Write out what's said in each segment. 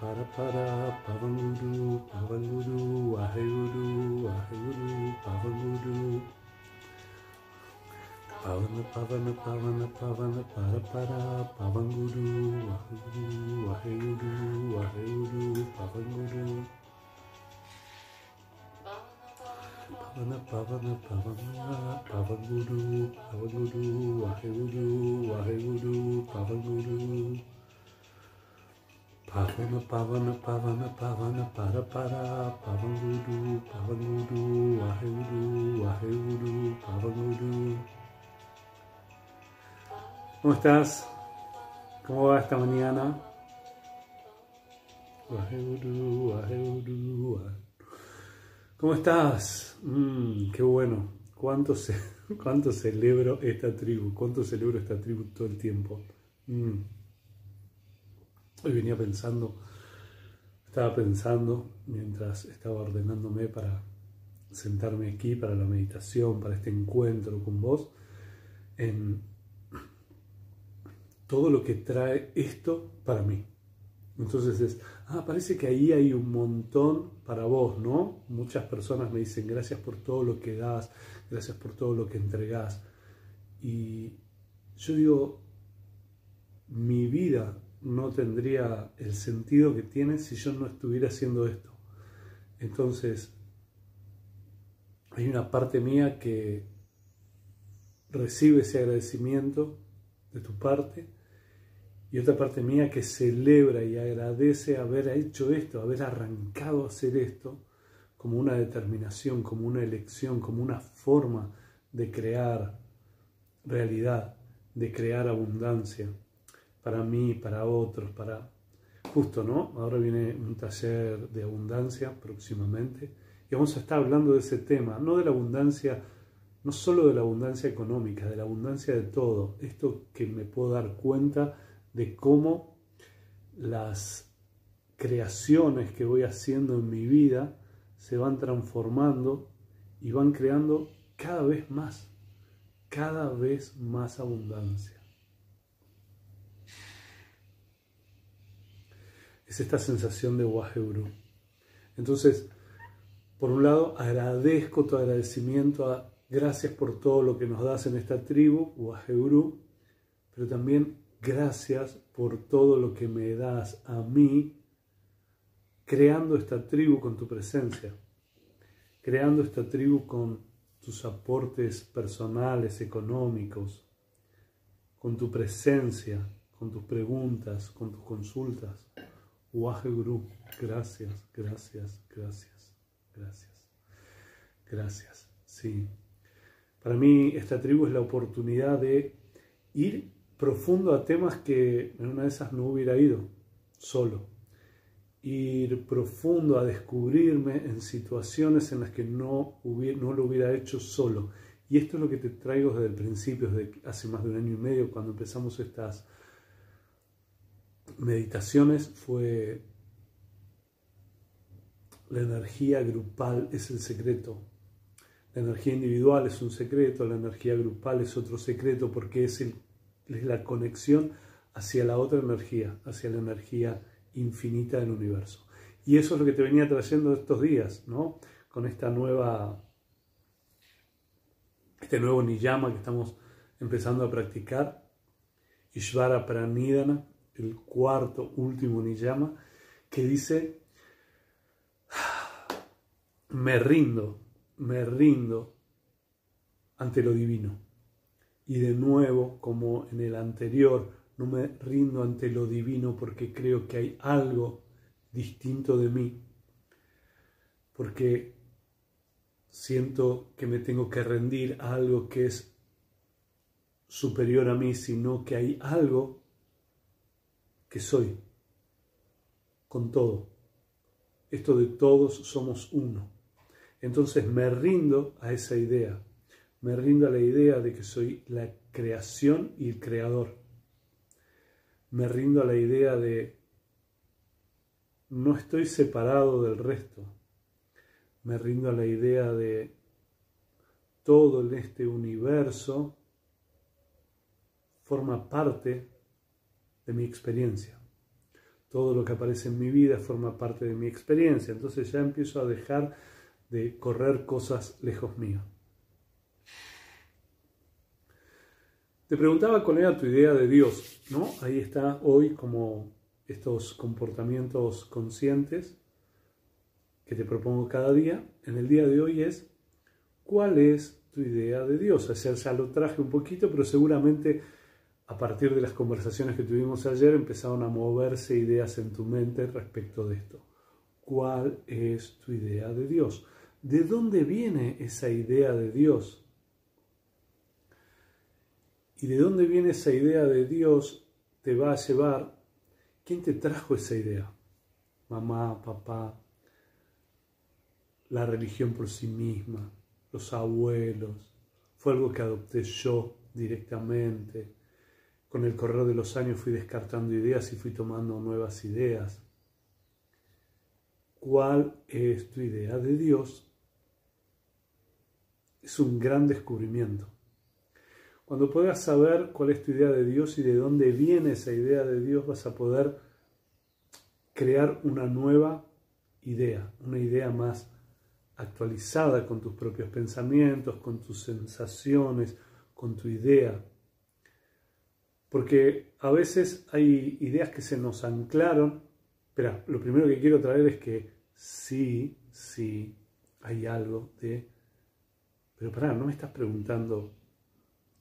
para para Pavanguru Pavanguru Aheguru Aheguru Pavanguru Pavana Pavana Pavana Pavana para para Pavanguru Aheguru Aheguru Aheguru Pavanguru Pavana Pavana Pavana Pavanguru Pavanguru Aheguru Aheguru Pavanguru Pavana Pavana Pavana Pavana para para Pavanguru Pavanguru Aheguru Aheguru Pavanguru ¿Cómo estás? ¿Cómo va esta mañana? Aheguru ¿Cómo estás? Mm, qué bueno. ¿Cuánto, ce ¿Cuánto celebro esta tribu? ¿Cuánto celebro esta tribu todo el tiempo? Mm. Hoy venía pensando, estaba pensando mientras estaba ordenándome para sentarme aquí para la meditación, para este encuentro con vos, en todo lo que trae esto para mí. Entonces es, ah, parece que ahí hay un montón para vos, ¿no? Muchas personas me dicen gracias por todo lo que das, gracias por todo lo que entregás. Y yo digo, mi vida no tendría el sentido que tiene si yo no estuviera haciendo esto. Entonces, hay una parte mía que recibe ese agradecimiento de tu parte y otra parte mía que celebra y agradece haber hecho esto, haber arrancado a hacer esto como una determinación, como una elección, como una forma de crear realidad, de crear abundancia para mí, para otros, para... Justo, ¿no? Ahora viene un taller de abundancia próximamente y vamos a estar hablando de ese tema, no de la abundancia, no solo de la abundancia económica, de la abundancia de todo, esto que me puedo dar cuenta de cómo las creaciones que voy haciendo en mi vida se van transformando y van creando cada vez más, cada vez más abundancia. Es esta sensación de Waheuru. Entonces, por un lado, agradezco tu agradecimiento, a, gracias por todo lo que nos das en esta tribu, Waheuru, pero también Gracias por todo lo que me das a mí, creando esta tribu con tu presencia, creando esta tribu con tus aportes personales, económicos, con tu presencia, con tus preguntas, con tus consultas. Guru, gracias, gracias, gracias, gracias, gracias. Sí. Para mí esta tribu es la oportunidad de ir profundo a temas que en una de esas no hubiera ido solo. Ir profundo a descubrirme en situaciones en las que no, no lo hubiera hecho solo. Y esto es lo que te traigo desde el principio, desde hace más de un año y medio, cuando empezamos estas meditaciones, fue la energía grupal es el secreto. La energía individual es un secreto, la energía grupal es otro secreto porque es el es la conexión hacia la otra energía, hacia la energía infinita del universo. Y eso es lo que te venía trayendo estos días, ¿no? Con esta nueva, este nuevo niyama que estamos empezando a practicar, Ishvara Pranidana, el cuarto, último niyama, que dice, me rindo, me rindo ante lo divino. Y de nuevo, como en el anterior, no me rindo ante lo divino porque creo que hay algo distinto de mí, porque siento que me tengo que rendir a algo que es superior a mí, sino que hay algo soy con todo. Esto de todos somos uno. Entonces me rindo a esa idea me rindo a la idea de que soy la creación y el creador. Me rindo a la idea de no estoy separado del resto. Me rindo a la idea de todo en este universo forma parte de mi experiencia. todo lo que aparece en mi vida forma parte de mi experiencia, entonces ya empiezo a dejar de correr cosas lejos mío. Te preguntaba cuál era tu idea de Dios, ¿no? Ahí está hoy como estos comportamientos conscientes que te propongo cada día. En el día de hoy es cuál es tu idea de Dios. Sea, ya lo traje un poquito, pero seguramente a partir de las conversaciones que tuvimos ayer empezaron a moverse ideas en tu mente respecto de esto. ¿Cuál es tu idea de Dios? ¿De dónde viene esa idea de Dios? ¿Y de dónde viene esa idea de Dios? Te va a llevar. ¿Quién te trajo esa idea? Mamá, papá, la religión por sí misma, los abuelos. Fue algo que adopté yo directamente. Con el correr de los años fui descartando ideas y fui tomando nuevas ideas. ¿Cuál es tu idea de Dios? Es un gran descubrimiento. Cuando puedas saber cuál es tu idea de Dios y de dónde viene esa idea de Dios, vas a poder crear una nueva idea, una idea más actualizada con tus propios pensamientos, con tus sensaciones, con tu idea. Porque a veces hay ideas que se nos anclaron. Pero lo primero que quiero traer es que sí, sí, hay algo de... Pero pará, no me estás preguntando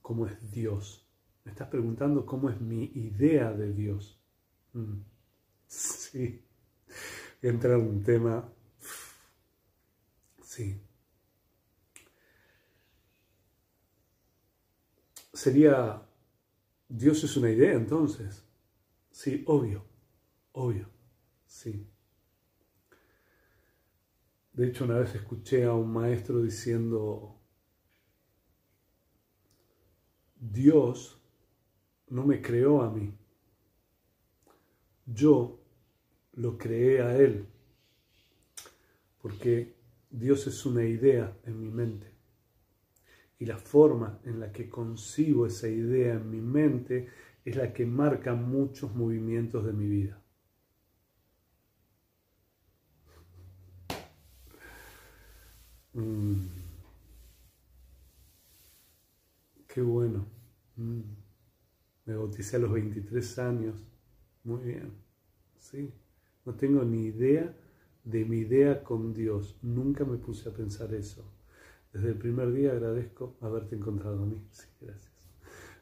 cómo es Dios. Me estás preguntando cómo es mi idea de Dios. Mm. Sí. Entra un tema. Sí. Sería, Dios es una idea entonces. Sí, obvio, obvio, sí. De hecho, una vez escuché a un maestro diciendo, Dios no me creó a mí, yo lo creé a Él, porque Dios es una idea en mi mente. Y la forma en la que concibo esa idea en mi mente es la que marca muchos movimientos de mi vida. Mm. Qué bueno. Mm. Me bauticé a los 23 años. Muy bien. Sí. No tengo ni idea de mi idea con Dios. Nunca me puse a pensar eso. Desde el primer día agradezco haberte encontrado a mí. Sí, gracias.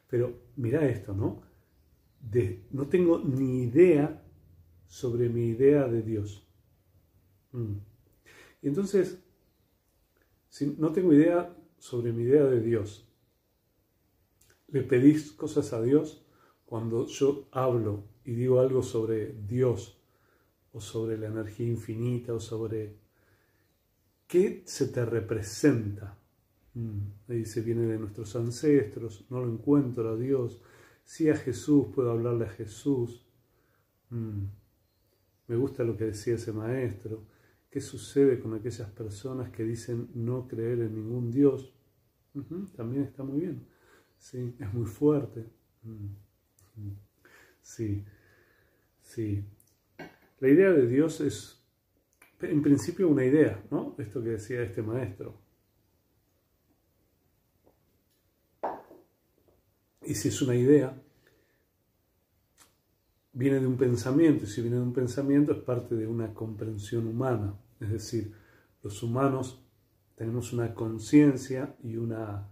Pero mira esto, ¿no? No tengo ni idea sobre mi idea de Dios. Mm. Y entonces, si no tengo idea sobre mi idea de Dios, le pedís cosas a Dios, cuando yo hablo y digo algo sobre Dios o sobre la energía infinita o sobre qué se te representa. Mm, ahí dice, viene de nuestros ancestros, no lo encuentro a Dios. Si a Jesús, puedo hablarle a Jesús. Mm, me gusta lo que decía ese maestro. ¿Qué sucede con aquellas personas que dicen no creer en ningún Dios? también está muy bien. Sí, es muy fuerte. Mm, mm. Sí, sí. La idea de Dios es, en principio, una idea, ¿no? Esto que decía este maestro. Y si es una idea, viene de un pensamiento, y si viene de un pensamiento es parte de una comprensión humana. Es decir, los humanos tenemos una conciencia y una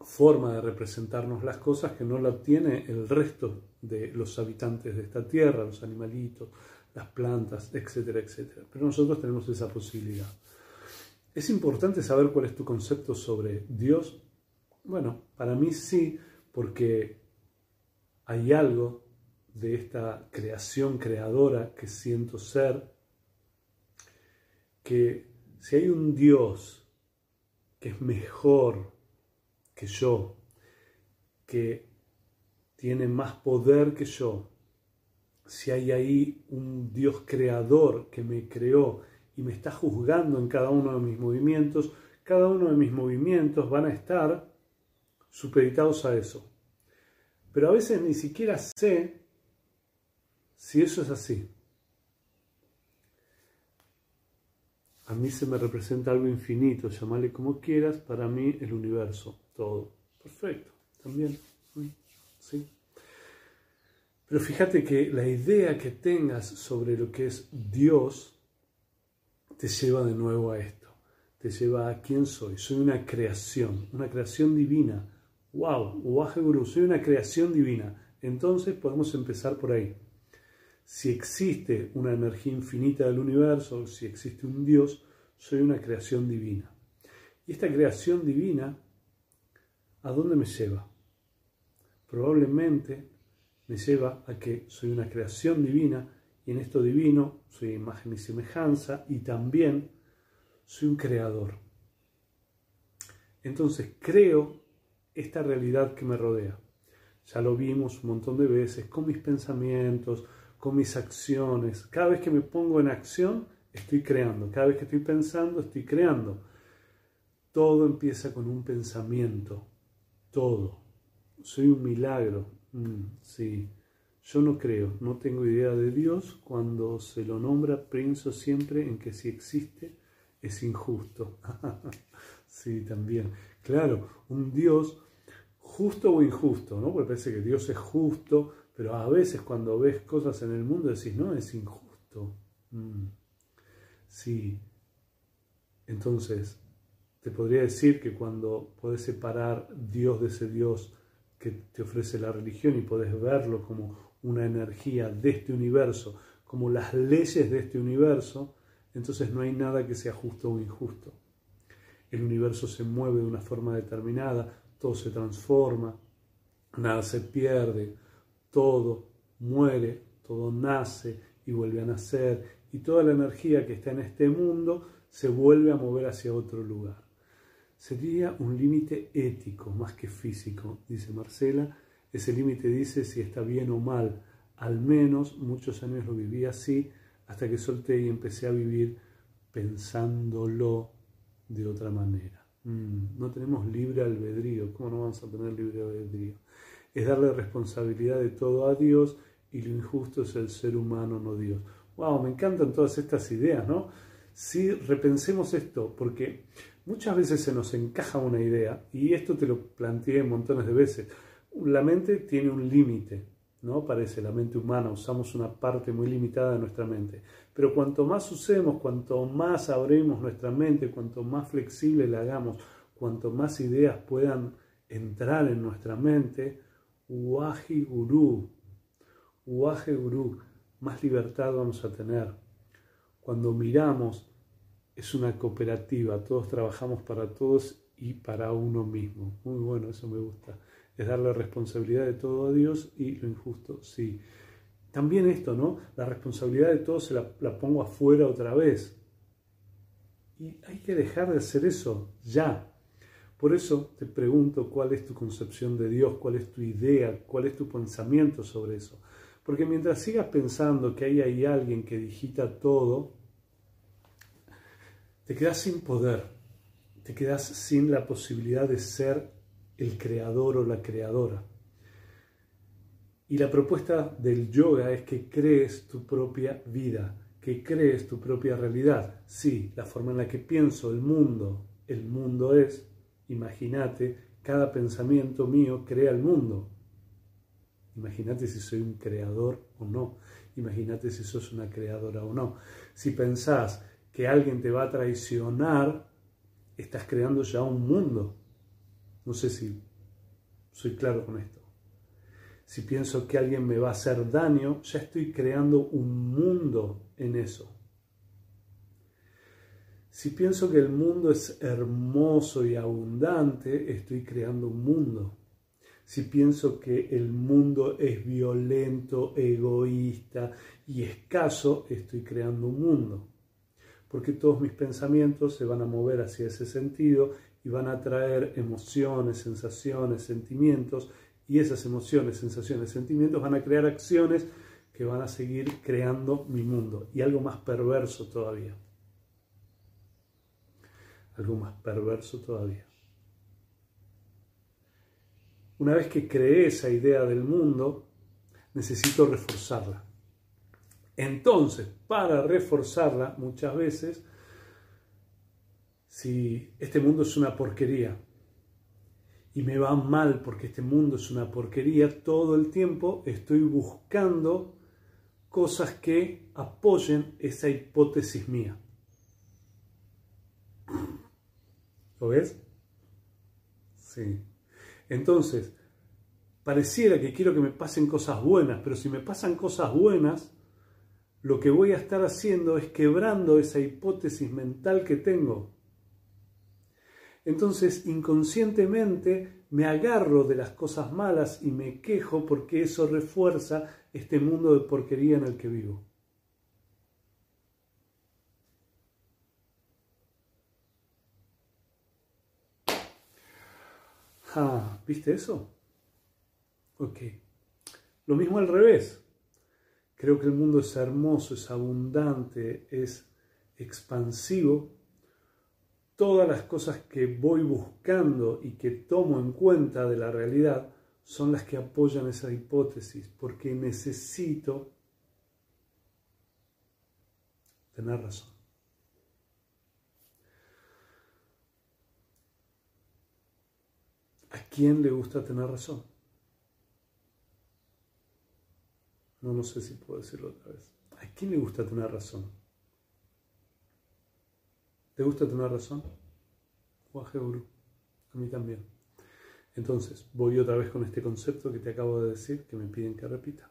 forma de representarnos las cosas que no la obtiene el resto de los habitantes de esta tierra, los animalitos, las plantas, etcétera, etcétera. Pero nosotros tenemos esa posibilidad. ¿Es importante saber cuál es tu concepto sobre Dios? Bueno, para mí sí, porque hay algo de esta creación creadora que siento ser, que si hay un Dios que es mejor que yo, que tiene más poder que yo, si hay ahí un Dios creador que me creó y me está juzgando en cada uno de mis movimientos, cada uno de mis movimientos van a estar supeditados a eso. Pero a veces ni siquiera sé Si eso es así, a mí se me representa algo infinito, llamale como quieras, para mí el universo, todo. Perfecto, también. ¿Sí? Pero fíjate que la idea que tengas sobre lo que es Dios te lleva de nuevo a esto, te lleva a quién soy. Soy una creación, una creación divina. ¡Wow! Guru, soy una creación divina. Entonces podemos empezar por ahí. Si existe una energía infinita del universo, si existe un Dios, soy una creación divina. Y esta creación divina, ¿a dónde me lleva? Probablemente me lleva a que soy una creación divina y en esto divino soy imagen y semejanza y también soy un creador. Entonces creo esta realidad que me rodea. Ya lo vimos un montón de veces con mis pensamientos, con mis acciones. Cada vez que me pongo en acción, estoy creando. Cada vez que estoy pensando, estoy creando. Todo empieza con un pensamiento. Todo. Soy un milagro. Mm, sí. Yo no creo, no tengo idea de Dios. Cuando se lo nombra, pienso siempre en que si existe, es injusto. sí, también. Claro, un Dios justo o injusto, ¿no? Porque parece que Dios es justo, pero a veces cuando ves cosas en el mundo decís, no, es injusto. Mm. Sí. Entonces, te podría decir que cuando puedes separar Dios de ese Dios que te ofrece la religión y puedes verlo como una energía de este universo, como las leyes de este universo, entonces no hay nada que sea justo o injusto. El universo se mueve de una forma determinada, todo se transforma, nada se pierde, todo muere, todo nace y vuelve a nacer, y toda la energía que está en este mundo se vuelve a mover hacia otro lugar. Sería un límite ético más que físico, dice Marcela, ese límite dice si está bien o mal. Al menos muchos años lo viví así hasta que solté y empecé a vivir pensándolo de otra manera. Mm, no tenemos libre albedrío. ¿Cómo no vamos a tener libre albedrío? Es darle responsabilidad de todo a Dios y lo injusto es el ser humano, no Dios. ¡Wow! Me encantan todas estas ideas, ¿no? Si repensemos esto, porque muchas veces se nos encaja una idea, y esto te lo planteé montones de veces la mente tiene un límite, ¿no? Parece la mente humana, usamos una parte muy limitada de nuestra mente. Pero cuanto más usemos, cuanto más abremos nuestra mente, cuanto más flexible la hagamos, cuanto más ideas puedan entrar en nuestra mente, Uaji Guru, Uaje Guru, más libertad vamos a tener. Cuando miramos, es una cooperativa, todos trabajamos para todos y para uno mismo. Muy bueno, eso me gusta es darle responsabilidad de todo a Dios y lo injusto sí. También esto, ¿no? La responsabilidad de todo se la, pongo afuera otra vez. Y hay que dejar de hacer eso ya. Por eso te pregunto cuál es tu concepción de Dios, cuál es tu idea, cuál es tu pensamiento sobre eso. Porque mientras sigas pensando que ahí hay alguien que digita todo, te quedas sin poder, te quedas sin la posibilidad de ser el creador o la creadora. Y la propuesta del yoga es que crees tu propia vida, que crees tu propia realidad. Sí, la forma en la que pienso el mundo, el mundo es, imagínate, cada pensamiento mío crea el mundo. Imagínate si soy un creador o no. Imagínate si sos una creadora o no. Si pensás que alguien te va a traicionar, estás creando ya un mundo. No sé si soy claro con esto. Si pienso que alguien me va a hacer daño, ya estoy creando un mundo en eso. Si pienso que el mundo es hermoso y abundante, estoy creando un mundo. Si pienso que el mundo es violento, egoísta y escaso, estoy creando un mundo. Porque todos mis pensamientos se van a mover hacia ese sentido y van a traer emociones, sensaciones, sentimientos, y esas emociones, sensaciones, sentimientos van a crear acciones que van a seguir creando mi mundo. Y algo más perverso todavía. Algo más perverso todavía. Una vez que creé esa idea del mundo, necesito reforzarla. Entonces, para reforzarla, muchas veces, si este mundo es una porquería y me va mal porque este mundo es una porquería, todo el tiempo estoy buscando cosas que apoyen esa hipótesis mía. ¿Lo ves? Sí. Entonces, pareciera que quiero que me pasen cosas buenas, pero si me pasan cosas buenas, lo que voy a estar haciendo es quebrando esa hipótesis mental que tengo. Entonces, inconscientemente me agarro de las cosas malas y me quejo porque eso refuerza este mundo de porquería en el que vivo. Ah, ¿viste eso? Ok. Lo mismo al revés. Creo que el mundo es hermoso, es abundante, es expansivo. Todas las cosas que voy buscando y que tomo en cuenta de la realidad son las que apoyan esa hipótesis, porque necesito tener razón. ¿A quién le gusta tener razón? No, no sé si puedo decirlo otra vez. ¿A quién le gusta tener razón? ¿Te gusta tener razón? Guru. A mí también. Entonces, voy otra vez con este concepto que te acabo de decir, que me piden que repita.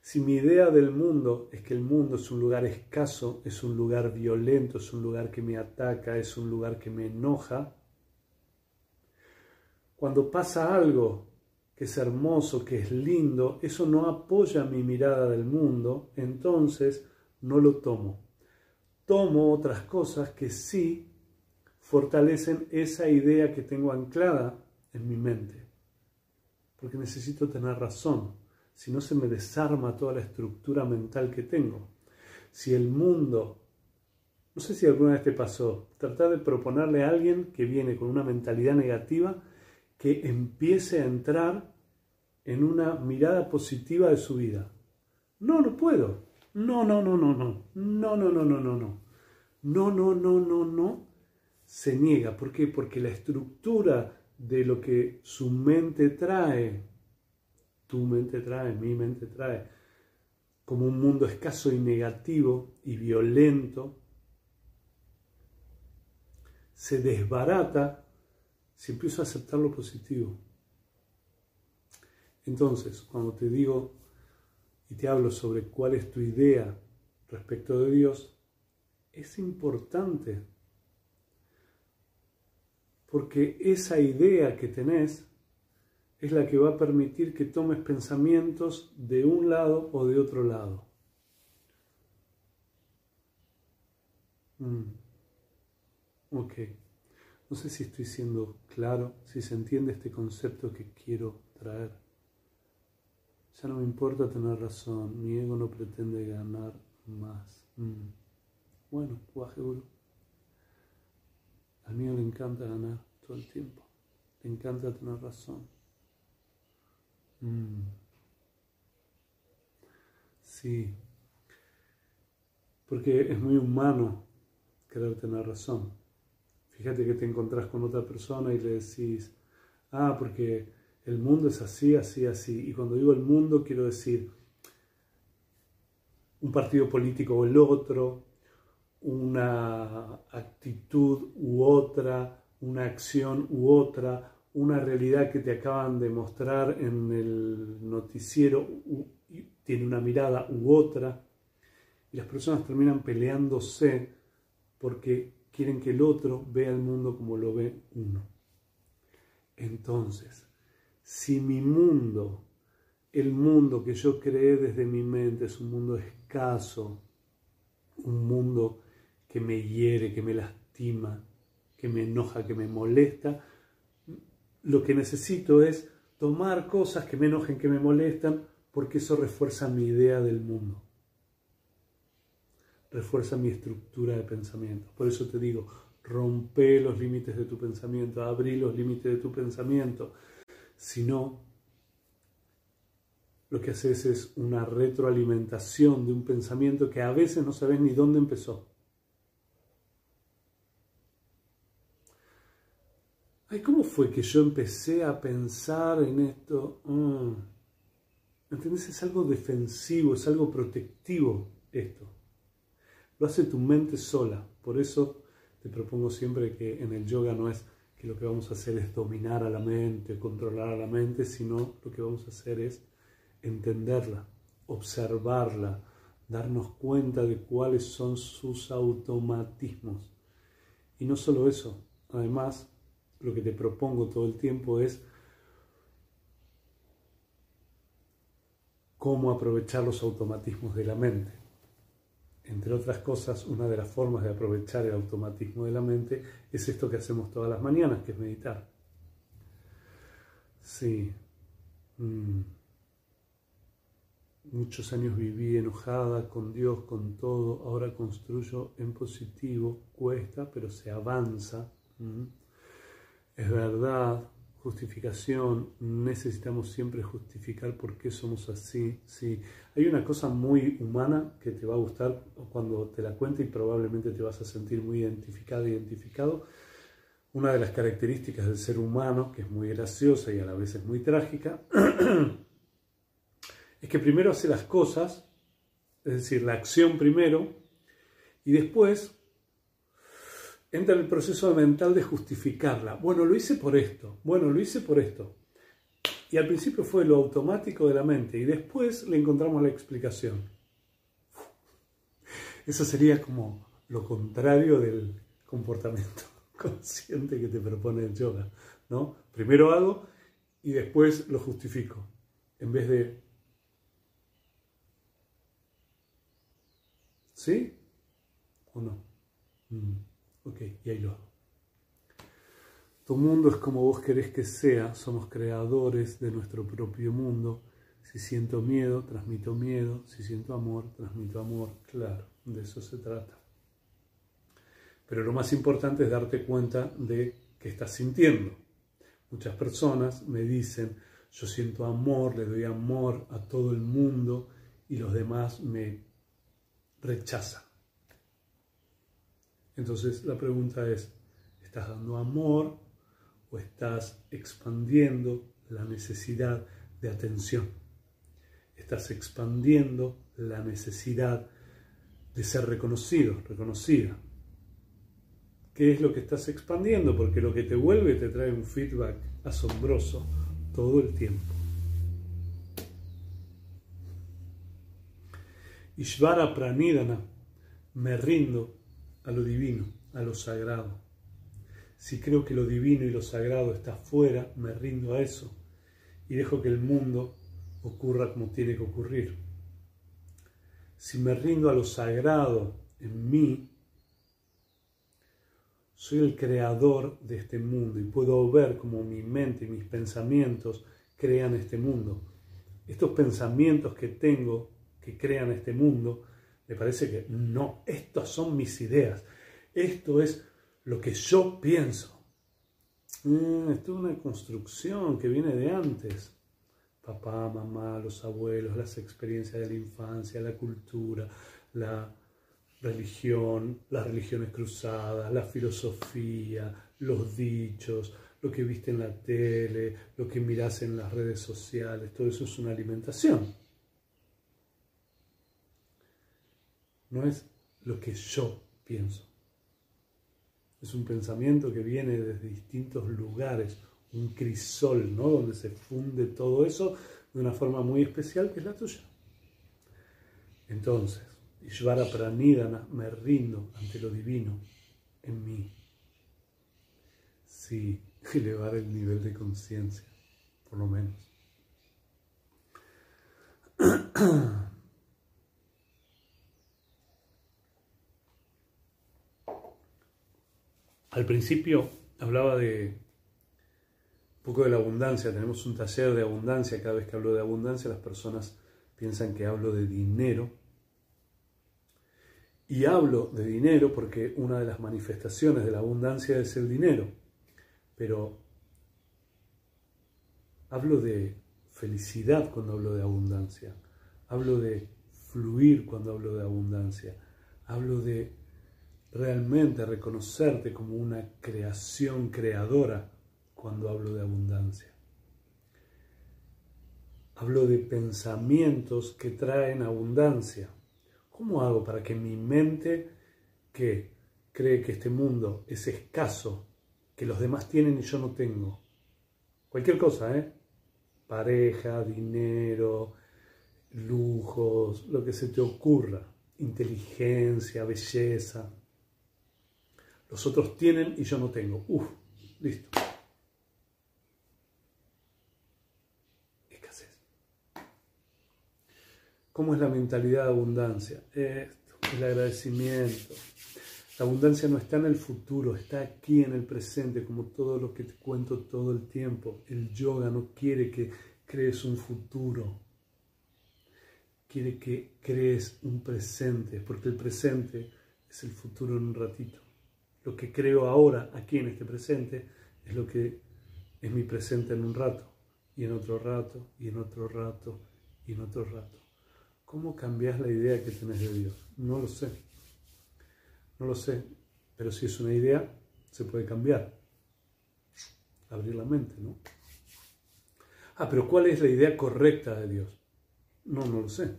Si mi idea del mundo es que el mundo es un lugar escaso, es un lugar violento, es un lugar que me ataca, es un lugar que me enoja, cuando pasa algo que es hermoso, que es lindo, eso no apoya mi mirada del mundo, entonces no lo tomo. Tomo otras cosas que sí fortalecen esa idea que tengo anclada en mi mente. Porque necesito tener razón, si no se me desarma toda la estructura mental que tengo. Si el mundo, no sé si alguna vez te pasó, tratar de proponerle a alguien que viene con una mentalidad negativa, que empiece a entrar en una mirada positiva de su vida. No, no puedo. No, no, no, no, no. No, no, no, no, no, no. No, no, no, no, no. Se niega. ¿Por qué? Porque la estructura de lo que su mente trae, tu mente trae, mi mente trae, como un mundo escaso y negativo y violento, se desbarata si empiezo a aceptar lo positivo. Entonces, cuando te digo y te hablo sobre cuál es tu idea respecto de Dios, es importante porque esa idea que tenés es la que va a permitir que tomes pensamientos de un lado o de otro lado. Mm. Ok. No sé si estoy siendo claro, si se entiende este concepto que quiero traer. Ya no me importa tener razón, mi ego no pretende ganar más. Mm. Bueno, Guaje Al mío encanta ganar todo el tiempo. Le encanta tener razón. Mm. Sí. Porque es muy humano querer tener razón. Fíjate que te encontrás con otra persona y le decís, ah, porque el mundo es así, así, así. Y cuando digo el mundo quiero decir un partido político o el otro, una actitud u otra, una acción u otra, una realidad que te acaban de mostrar en el noticiero tiene una mirada u otra. Y las personas terminan peleándose porque quieren que el otro vea el mundo como lo ve uno. Entonces, si mi mundo, el mundo que yo creé desde mi mente es un mundo escaso, un mundo que me hiere, que me lastima, que me enoja, que me molesta, lo que necesito es tomar cosas que me enojen, que me molestan, porque eso refuerza mi idea del mundo refuerza mi estructura de pensamiento. Por eso te digo, rompe los límites de tu pensamiento, abrí los límites de tu pensamiento. Si no, lo que haces es una retroalimentación de un pensamiento que a veces no sabes ni dónde empezó. Ay, ¿cómo fue que yo empecé a pensar en esto? Mm. ¿Entendés? Es algo defensivo, es algo protectivo esto. Lo hace tu mente sola. Por eso te propongo siempre que en el yoga no es que lo que vamos a hacer es dominar a la mente, controlar a la mente, sino lo que vamos a hacer es entenderla, observarla, darnos cuenta de cuáles son sus automatismos. Y no solo eso, además lo que te propongo todo el tiempo es cómo aprovechar los automatismos de la mente. Entre otras cosas, una de las formas de aprovechar el automatismo de la mente es esto que hacemos todas las mañanas, que es meditar. Sí. Mm. Muchos años viví enojada con Dios, con todo, ahora construyo en positivo, cuesta, pero se avanza. Mm. Es verdad, justificación, necesitamos siempre justificar por qué somos así. Sí. Hay una cosa muy humana que te va a gustar cuando te la cuente y probablemente te vas a sentir muy identificado, identificado. Una de las características del ser humano, que es muy graciosa y a la vez es muy trágica, es que primero hace las cosas, es decir, la acción primero, y después entra el proceso mental de justificarla. Bueno, lo hice por esto, bueno, lo hice por esto. Y al principio fue lo automático de la mente y después le encontramos la explicación. Eso sería como lo contrario del comportamiento consciente que te propone el yoga, ¿no? Primero hago y después lo justifico, en vez de... ¿Sí? ¿O no? Mm. Ok, y ahí lo hago. Tu mundo es como vos querés que sea, somos creadores de nuestro propio mundo. Si siento miedo, transmito miedo. Si siento amor, transmito amor. Claro, de eso se trata. Pero lo más importante es darte cuenta de que estás sintiendo. Muchas personas me dicen, yo siento amor, le doy amor a todo el mundo y los demás me rechazan. Entonces la pregunta es, ¿estás dando amor o estás expandiendo la necesidad de atención? Estás expandiendo la necesidad de ser reconocido, reconocida. ¿Qué es lo que estás expandiendo? Porque lo que te vuelve te trae un feedback asombroso todo el tiempo. Ishvara Pranidana, me rindo a lo divino, a lo sagrado. Si creo que lo divino y lo sagrado está fuera, me rindo a eso y dejo que el mundo ocurra como tiene que ocurrir. Si me rindo a lo sagrado en mí, soy el creador de este mundo y puedo ver cómo mi mente y mis pensamientos crean este mundo. Estos pensamientos que tengo que crean este mundo me parece que no, estas son mis ideas, esto es lo que yo pienso. Mm, esto es una construcción que viene de antes. Papá, mamá, los abuelos, las experiencias de la infancia, la cultura, la religión, las religiones cruzadas, la filosofía, los dichos, lo que viste en la tele, lo que miras en las redes sociales, todo eso es una alimentación. No es lo que yo pienso. Es un pensamiento que viene desde distintos lugares, un crisol, ¿no? Donde se funde todo eso de una forma muy especial que es la tuya. Entonces, Ishvara Pranidana, me rindo ante lo divino en mí. Sí, elevar el nivel de conciencia, por lo menos. Al principio hablaba de un poco de la abundancia, tenemos un taller de abundancia, cada vez que hablo de abundancia las personas piensan que hablo de dinero. Y hablo de dinero porque una de las manifestaciones de la abundancia es el dinero, pero hablo de felicidad cuando hablo de abundancia. Hablo de fluir cuando hablo de abundancia. Hablo de realmente reconocerte como una creación creadora cuando hablo de abundancia. Hablo de pensamientos que traen abundancia. ¿Cómo hago para que mi mente, que cree que este mundo es escaso, que los demás tienen y yo no tengo, cualquier cosa, ¿eh? Pareja, dinero, lujos, lo que se te ocurra, inteligencia, belleza. Los otros tienen y yo no tengo. Uf, listo. Escasez. ¿Cómo es la mentalidad de abundancia? Esto, el agradecimiento. La abundancia no está en el futuro, está aquí en el presente, como todo lo que te cuento todo el tiempo. El yoga no quiere que crees un futuro, quiere que crees un presente, porque el presente es el futuro en un ratito. Lo que creo ahora, aquí en este presente, es lo que es mi presente en un rato, y en otro rato, y en otro rato, y en otro rato. ¿Cómo cambias la idea que tenés de Dios? No lo sé. No lo sé. Pero si es una idea, se puede cambiar. Abrir la mente, ¿no? Ah, pero ¿cuál es la idea correcta de Dios? No, no lo sé.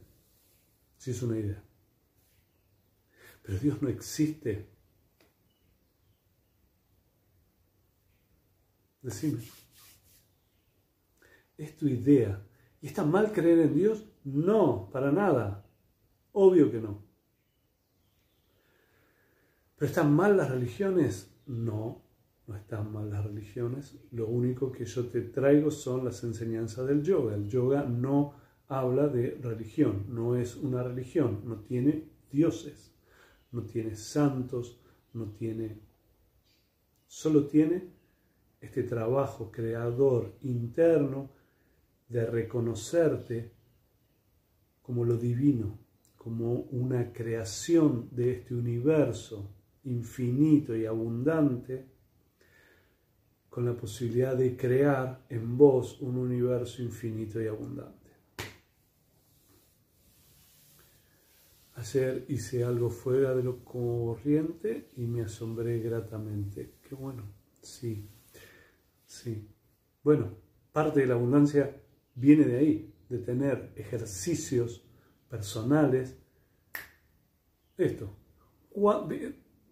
Si es una idea. Pero Dios no existe. Decime. ¿Es tu idea? ¿Y está mal creer en Dios? No, para nada. Obvio que no. ¿Pero están mal las religiones? No, no están mal las religiones. Lo único que yo te traigo son las enseñanzas del yoga. El yoga no habla de religión, no es una religión, no tiene dioses, no tiene santos, no tiene... Solo tiene este trabajo creador interno de reconocerte como lo divino, como una creación de este universo infinito y abundante, con la posibilidad de crear en vos un universo infinito y abundante. Ayer hice algo fuera de lo corriente y me asombré gratamente. Qué bueno, sí, sí. Bueno, parte de la abundancia viene de ahí, de tener ejercicios personales. Esto,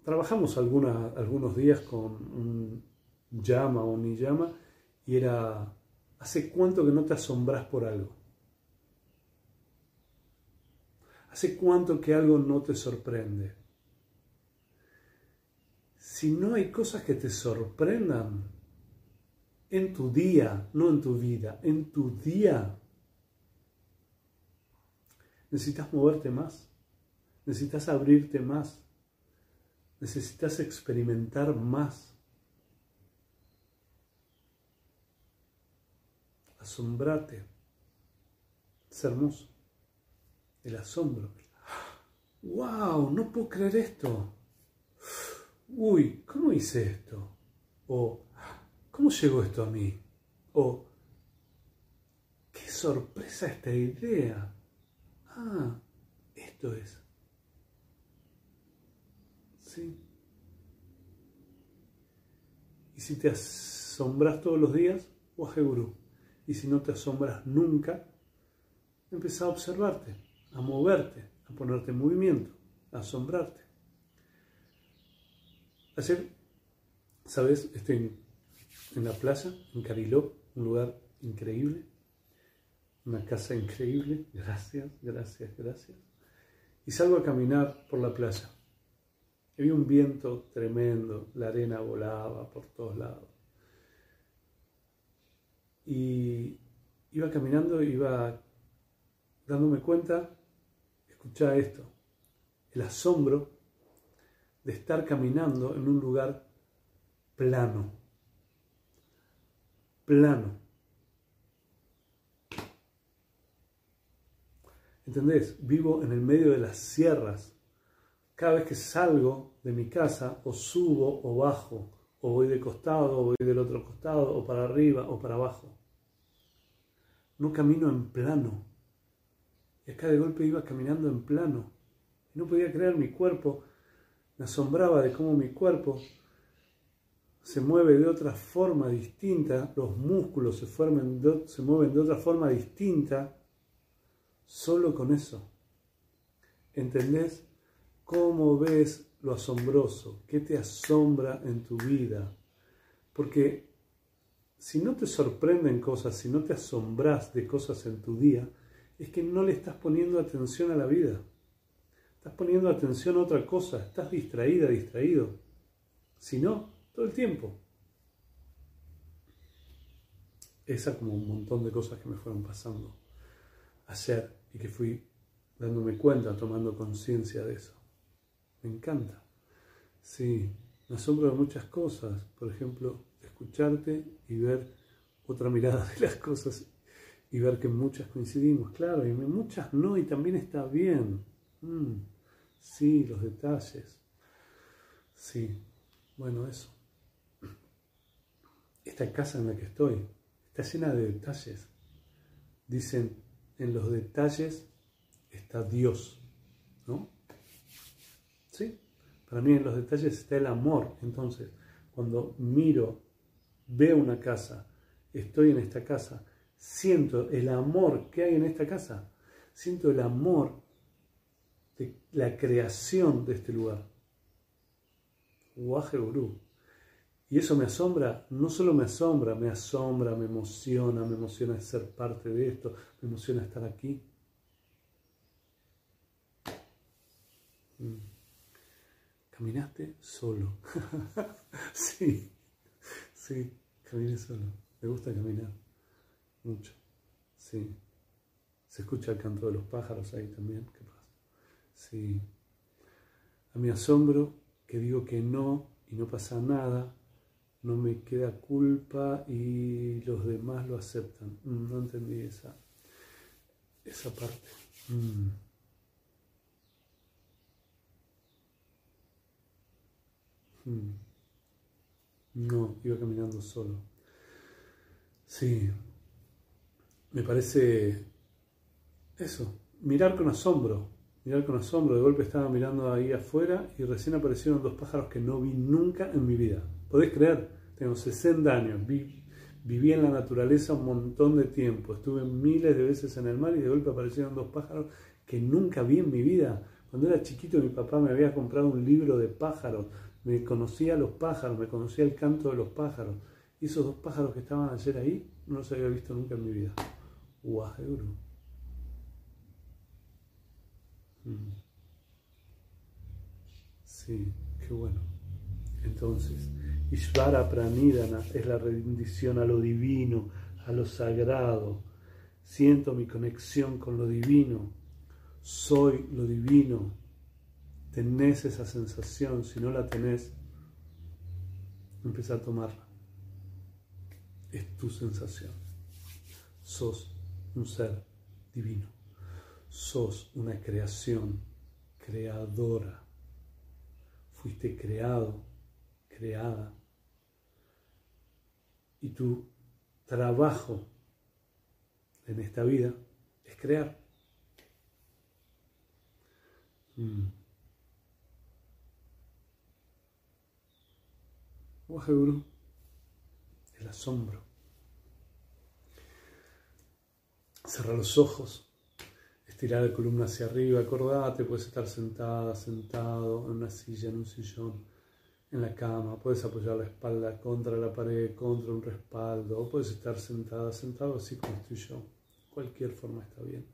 trabajamos algunos días con un llama o ni llama y era, ¿hace cuánto que no te asombras por algo? ¿Hace cuánto que algo no te sorprende? Si no hay cosas que te sorprendan en tu día, no en tu vida, en tu día, necesitas moverte más, necesitas abrirte más, necesitas experimentar más. Asombrate. Es hermoso el asombro. ¡Wow! No puedo creer esto. Uy, ¿cómo hice esto? O ¿cómo llegó esto a mí? O qué sorpresa esta idea. Ah, esto es. Sí. Y si te asombras todos los días, Gurú. Y si no te asombras nunca, empieza a observarte a moverte, a ponerte en movimiento, a asombrarte. Ayer, ¿sabes? Estoy en, la plaza, en Cariló, un lugar increíble, una casa increíble, gracias, gracias, gracias. Y salgo a caminar por la playa. Había un viento tremendo, la arena volaba por todos lados. Y iba caminando, iba dándome cuenta Escucha esto, el asombro de estar caminando en un lugar plano, plano. ¿Entendés? Vivo en el medio de las sierras. Cada vez que salgo de mi casa, o subo o bajo, o voy de costado, o voy del otro costado, o para arriba o para abajo. no camino en plano. Y acá de golpe iba caminando en plano. No podía creer mi cuerpo. Me asombraba de cómo mi cuerpo se mueve de otra forma distinta, los músculos se, se mueven de otra forma distinta, solo con eso. ¿Entendés? ¿Cómo ves lo asombroso? ¿Qué te asombra en tu vida? Porque si no te sorprenden cosas, si no te asombras de cosas en tu día, es que no le estás poniendo atención a la vida. Estás poniendo atención a otra cosa, estás distraída, distraído. Si no, todo el tiempo. Esa como un montón de cosas que me fueron pasando ayer y que fui dándome cuenta, tomando conciencia de eso. Me encanta. Sí, me asombro de muchas cosas. Por ejemplo, escucharte y ver otra mirada de las cosas y ver que muchas coincidimos, claro, y muchas no, y también está bien. Mm, sí, los detalles. Sí, bueno, eso esta casa en la que estoy está llena de detalles. Dicen, en los detalles está Dios, ¿no? Sí, para mí en los detalles está el amor. Entonces, cuando miro, veo una casa, estoy en esta casa, siento el amor que hay en esta casa, siento el amor de la creación de este lugar. Guaje Gurú. Y eso me asombra, no solo me asombra, me asombra, me emociona, me emociona ser parte de esto, me emociona estar aquí. Mm. Caminaste solo. sí, sí, caminé solo. Me gusta caminar mucho. Sí. Se escucha el canto de los pájaros ahí también. ¿Qué pasa? Sí. A mi asombro que digo que no y no pasa nada no me queda culpa y los demás lo aceptan. Mm, no entendí esa, esa parte. Mm. Mm. No, iba caminando solo. Sí, me parece eso, mirar con asombro, mirar con asombro. De golpe estaba mirando ahí afuera y recién aparecieron dos pájaros que no vi nunca en mi vida. ¿Podés creer? Tengo 60 años, viví en la naturaleza un montón de tiempo, estuve miles de veces en el mar y de golpe aparecieron dos pájaros que nunca vi en mi vida. Cuando era chiquito mi papá me había comprado un libro de pájaros, me conocía los pájaros, me conocía el canto de los pájaros. Y esos dos pájaros que estaban ayer ahí no los había visto nunca en mi vida. Guajeguru. Mm. Sí, qué bueno. Entonces, Ishvara Pranidana es la rendición a lo divino, a lo sagrado. Siento mi conexión con lo divino. Soy lo divino. Tenés esa sensación. Si no la tenés, empieza a tomarla. Es tu sensación. Sos un ser divino. Sos una creación creadora. Fuiste creado, creada y tu trabajo en esta vida es crear. Mm. el asombro. Cerrar los ojos, estirar la columna hacia arriba, acordate, puedes estar sentada, sentado en una silla, en un sillón en la cama, puedes apoyar la espalda contra la pared, contra un respaldo, o puedes estar sentada, sentado así como estoy yo. Cualquier forma está bien.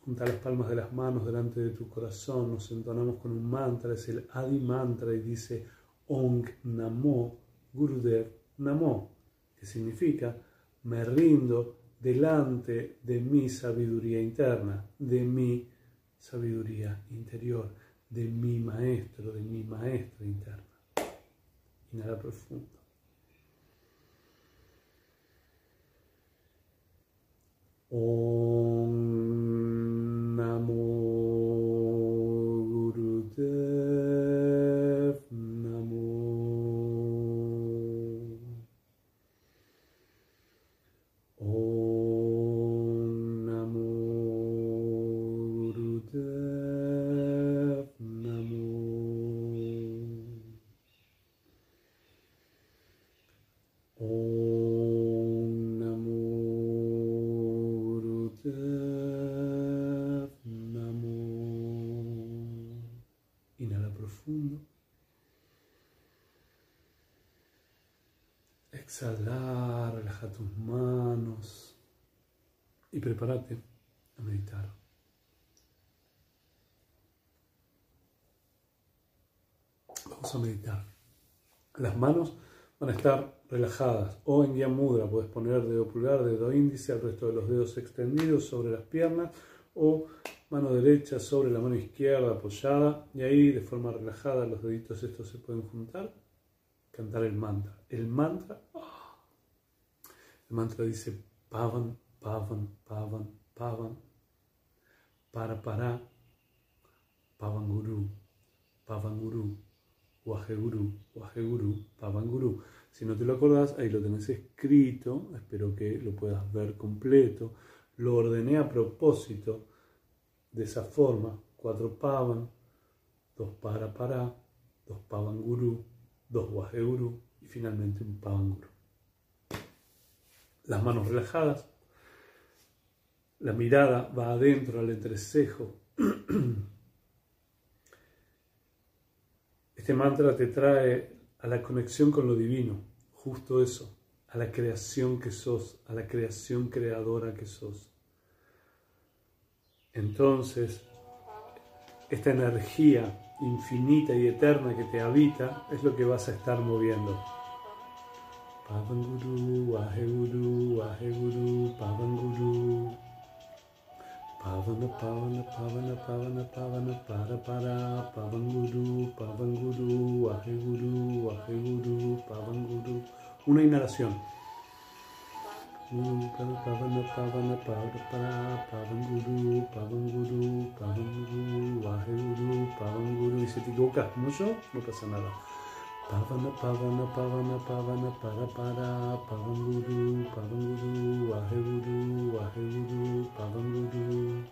Junta las palmas de las manos delante de tu corazón, nos entonamos con un mantra, es el Adi Mantra y dice Ong Namo Gurudev Namo, que significa me rindo delante de mi sabiduría interna, de mi sabiduría interior, de mi maestro, de mi maestra interna. Inhala profundo. Om o en guía mudra. Puedes poner dedo pulgar, dedo índice, el resto de los dedos extendidos sobre las piernas o mano derecha sobre la mano izquierda apoyada y ahí de forma relajada los deditos estos se pueden juntar, cantar el mantra. El mantra, el mantra dice pavan, pavan, pavan, pavan, para para, pavan guru, pavan guru, waheguru. Si no te lo acordás, ahí lo tenés escrito, espero que lo puedas ver completo. Lo ordené a propósito de esa forma, cuatro pavan, dos para para, dos pavan guru, dos guru y finalmente un pavan guru. Las manos relajadas, la mirada va adentro al entrecejo. Este mantra te trae a la conexión con lo divino, justo eso, a la creación que sos, a la creación creadora que sos. Entonces, esta energía infinita y eterna que te habita es lo que vas a estar moviendo. Pavanguru, Aheguru, Aheguru, Pavanguru. Pavana, Pavana, Pavana, Pavana, Pavana, Para, Para, Pavanguru, Pavanguru, Aheguru, Aheguru, Pavanguru. Una inhalación. Pavana, Pavana, Pavana, Para, Pavanguru, Pavanguru, Vaheguru, Pavanguru. Y si te equivocas yo, no pasa nada. Pavana, Pavana, Pavana, Pavana, Para, Para, Pavanguru, Pavanguru, Vaheguru, Vaheguru, Pavanguru.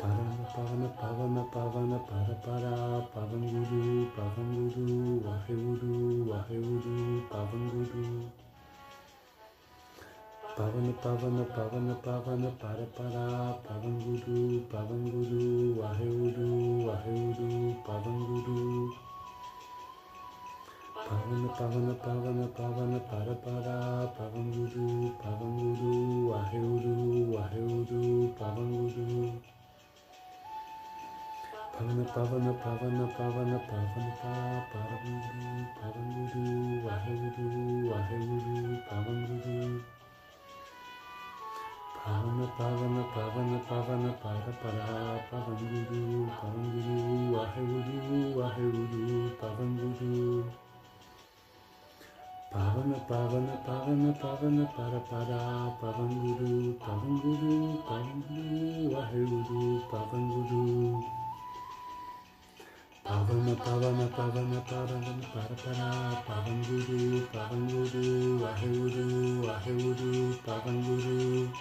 Pavana, Pavana, Pavana, Pavana, Para, Para, Pavanguru, Pavanguru, Vaheguru, Vaheguru, Pavanguru. Pavana Pavana Pavana Pavana Para Para Pavanguru Pavanguru Vaheguru Vaheguru Pavanguru Pavana Pavana Pavana Pavana Para Para Pavanguru Pavanguru Vaheguru Vaheguru Pavanguru Pavana Pavana Pavana Pavana Pavana Para Pavanguru Pavanguru Vaheguru Vaheguru Pavanguru Pavana Pavana Pavana Pavana Para Para Pavanguru Pavanguru Vaheguru Vaheguru Pavanguru Pavana Pavana Pavana Pavana Para Para Pavanguru Pavanguru Pavanguru Vaheguru Pavanguru. Pavana Pavana Pavana Pavana Para Para Pavanguru Pavanguru Vaheguru Vaheguru Pavanguru.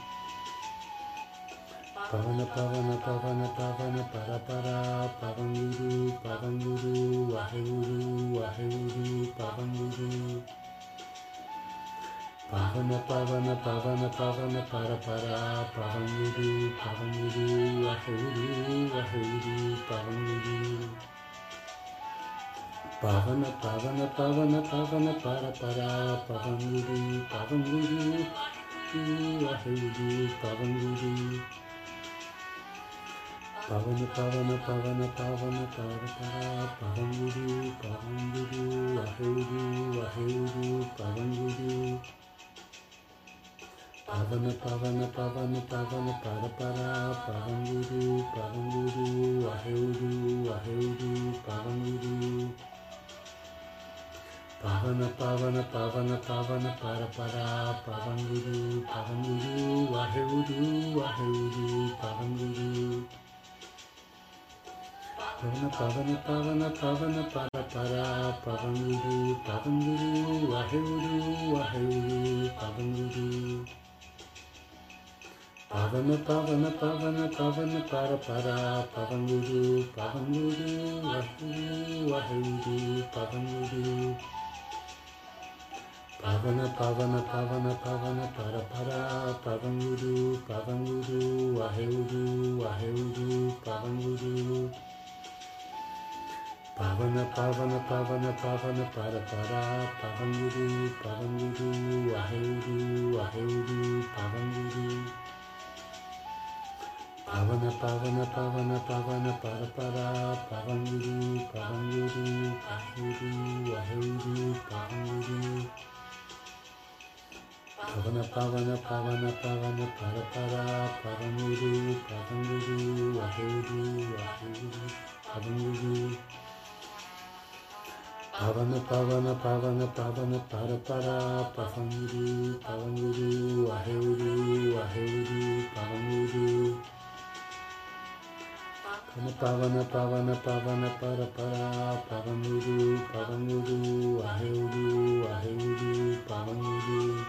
Pavana Pavana Pavana Pavana Para Para Pavanguru Pavanguru Vaheguru Vaheguru Pavanguru Pavana Pavana Pavana Pavana Para Para Pavanguru Pavanguru Vaheguru Vaheguru Pavanguru Pavana Pavana Pavana Pavana Para Para Pavanguru Pavanguru Vaheguru Pavanguru Pavana Pavana Pavana Pavana Para Para Pavanguru Pavanguru Vaheguru Vaheguru Pavanguru Pavana Pavana Pavana Pavana Para Para Pavanguru Pavanguru Vaheguru Vaheguru Pavanguru Pavana Pavana Pavana Pavana Para Para Pavanguru Pavanguru Vaheguru Vaheguru Pavanguru Pavana Pavana Pavana Pavana Para Para Pavanguru Pavanguru Vaheguru Vaheguru Pavanguru Pavana Pavana Pavana Pavana Para Para Pavanguru Pavanguru Vaheguru Vaheguru Pavanguru Pavana Pavana Pavana Pavana Para Para Pavanguru Pavanguru Vaheguru Vaheguru Pavanguru pavana pavana pavana para para pavanguru pavanguru ahuru ahuru pavanguru pavana pavana pavana pavana para para pavanguru pavanguru ahuru ahuru pavanguru Pavana Pavana Pavana Pavana Para Para Pavanguru Pavanguru Ahuru Ahuru Pavanguru Pavana Pavana Pavana Pavana Para Para Pavanguru Pavanguru Ahuru Ahuru Pavanguru Pavana Pavana Pavana Para Para Pavanguru Pavanguru Ahuru Ahuru Pavanguru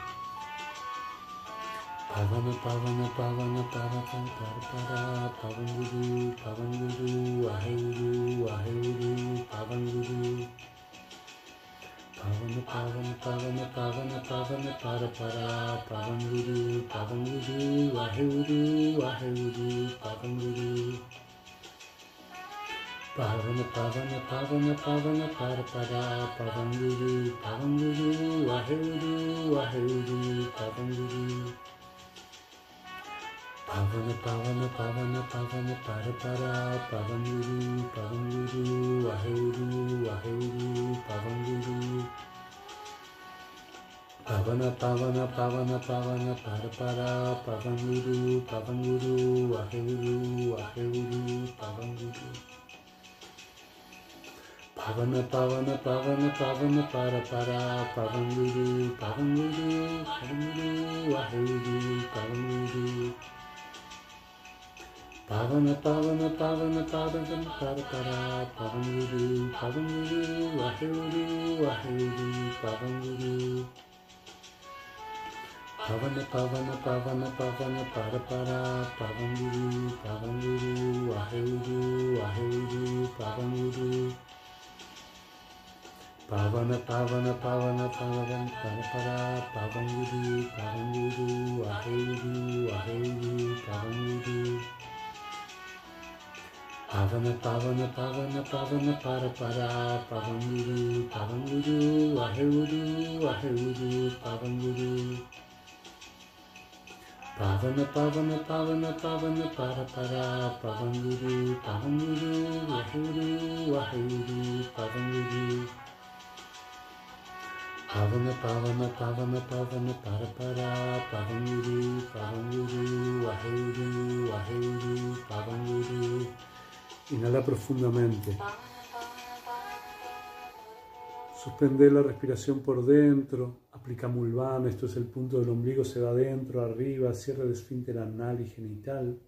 Pavana Pavana Pavana Pavana Para Pavanguru Pavanguru Ahuru Ahuru Pavanguru Pavana Pavana Pavana Pavana Pavana Para Para Pavanguru Pavanguru Ahuru Ahuru Pavanguru Pavana Pavana Pavana Pavana Para Para Pavanguru Pavanguru Ahuru Ahuru Pavanguru Pavana Pavana Pavana Pavana Para Para Pavanguru Pavanguru Ahuru Ahuru Pavanguru Pavana Pavana Pavana Pavana Para Para Pavanguru Pavanguru Ahuru Ahuru Pavanguru Pavana Pavana Pavana Pavana Para Para Pavanguru Pavanguru Pavanguru Ahuru Pavanguru Pavana Pavana Pavana Pavana Para Para Pavanguru Pavanguru Ahuru Ahuru Pavanguru Pavana Pavana Pavana Pavana Para Para Pavanguru Pavanguru Ahuru Ahuru Pavanguru Pavana Pavana Pavana Pavana Para Para Pavanguru Pavanguru Ahuru Ahuru Pavanguru Pavana Pavana Pavana Pavana Para Para Pavanguru Pavanguru Ahuru Ahuru Pavanguru Pavana Pavana Pavana Pavana Para Para Pavanguru Pavanguru Ahuru Ahuru Pavanguru Pavana Pavana Pavana Pavana Para Para Pavanguru Pavanguru Ahuru Ahuru Pavanguru Inhala profundamente. Suspende la respiración por dentro. Aplica Mulvan. Esto es el punto del ombligo. Se va adentro, arriba. Cierra el esfínter anal y genital.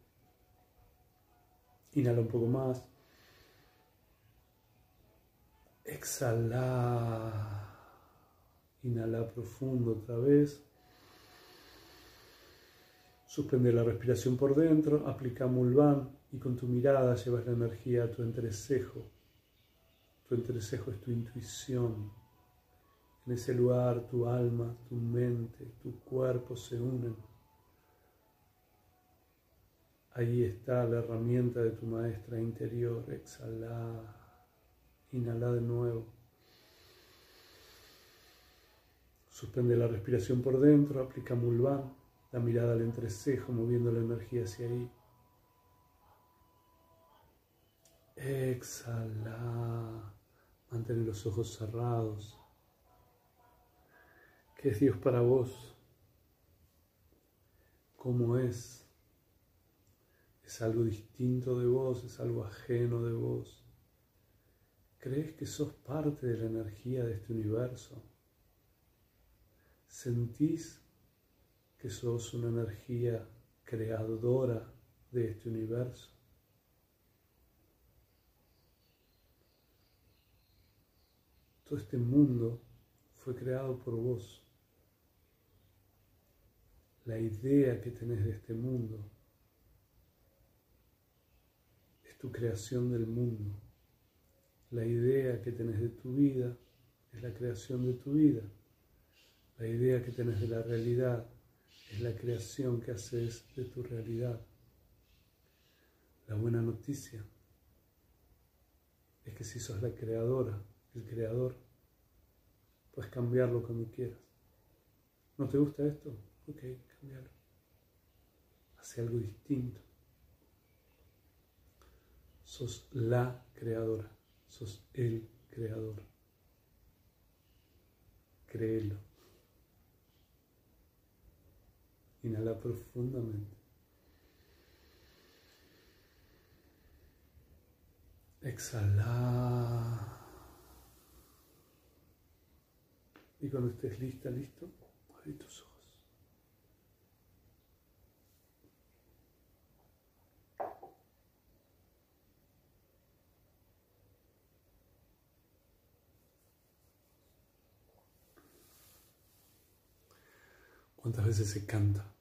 Inhala un poco más. Exhala. Inhala profundo otra vez. Suspende la respiración por dentro. Aplica Mulvan y con tu mirada llevas la energía a tu entrecejo. Tu entrecejo es tu intuición. En ese lugar tu alma, tu mente, tu cuerpo se unen. Ahí está la herramienta de tu maestra interior. Exhala. Inhala de nuevo. Suspende la respiración por dentro, aplica Mulvan, la mirada al entrecejo, moviendo la energía hacia ahí. Exhala. Mantén los ojos cerrados. ¿Qué es Dios para vos? ¿Cómo es? ¿Es algo distinto de vos? ¿Es algo ajeno de vos? ¿Crees que sos parte de la energía de este universo? ¿Sentís que sos una energía creadora de este universo? Todo este mundo fue creado por vos. La idea que tenés de este mundo es tu creación del mundo. La idea que tenés de tu vida es la creación de tu vida. La idea que tenés de la realidad es la creación que haces de tu realidad. La buena noticia es que si sos la creadora, el creador, puedes cambiarlo cuando quieras. ¿No te gusta esto? Ok, cambiarlo. Hace algo distinto. Sos la creadora, sos el creador. Créelo. Inhala profundamente. Exhala. Y cuando estés lista, listo, abre tus ojos. ¿Cuántas veces se canta?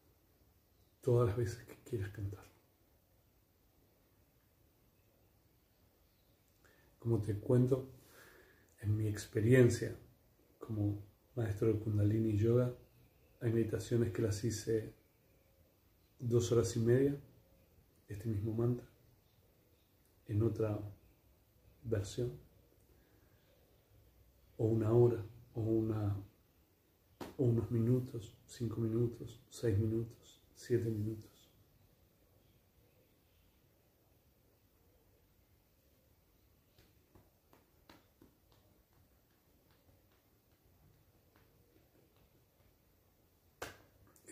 Todas las veces que quieras cantar. Como te cuento, en mi experiencia como maestro de Kundalini Yoga, hay meditaciones que las hice dos horas y media, este mismo mantra, en otra versión, o una hora, o una o unos minutos, cinco minutos, seis minutos, siete minutos.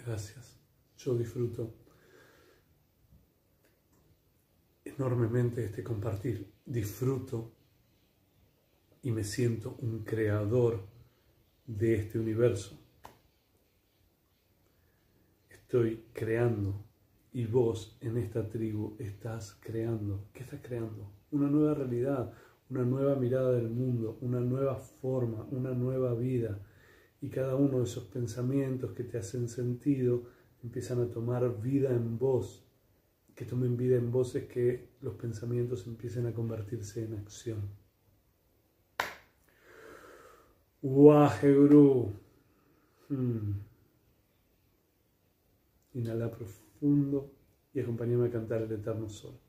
Gracias. Yo disfruto enormemente este compartir. Disfruto y me siento un creador de este universo estoy creando y vos en esta tribu estás creando. ¿Qué estás creando? Una nueva realidad, una nueva mirada del mundo, una nueva forma, una nueva vida. Y cada uno de esos pensamientos que te hacen sentido empiezan a tomar vida en vos. Que tomen vida en vos es que los pensamientos empiecen a convertirse en acción. Waheguru. Hmm. Inhala profundo y acompáñame a cantar el eterno sol.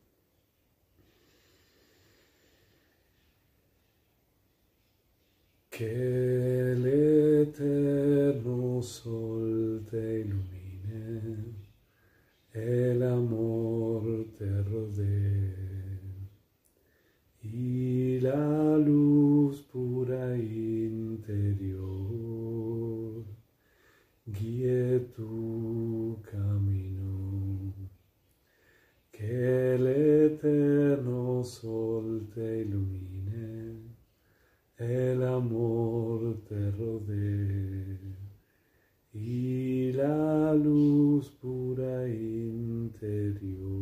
Que el eterno sol te ilumine, el amor te rodee y la luz pura interior guíe tu camino, que el eterno sol te ilumine, el amor te rodee y la luz pura interior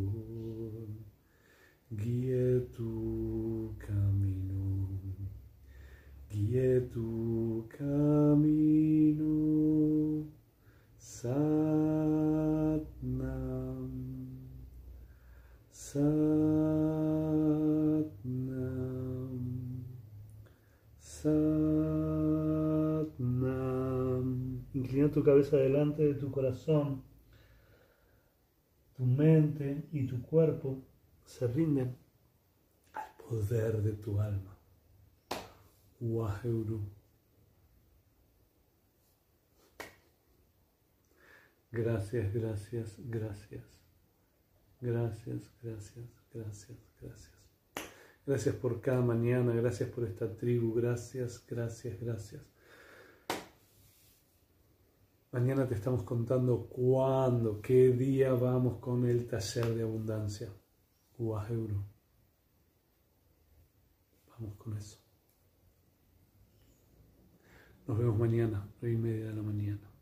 guíe tu camino, guíe tu camino. Satnam, Satnam, Satnam. Inclina tu cabeza delante de tu corazón. Tu mente y tu cuerpo se rinden al poder de tu alma. Waheguru. Gracias, gracias, gracias. Gracias, gracias, gracias, gracias. Gracias por cada mañana, gracias por esta tribu, gracias, gracias, gracias. Mañana te estamos contando cuándo, qué día vamos con el taller de abundancia. Euro. Vamos con eso. Nos vemos mañana, nueve y media de la mañana.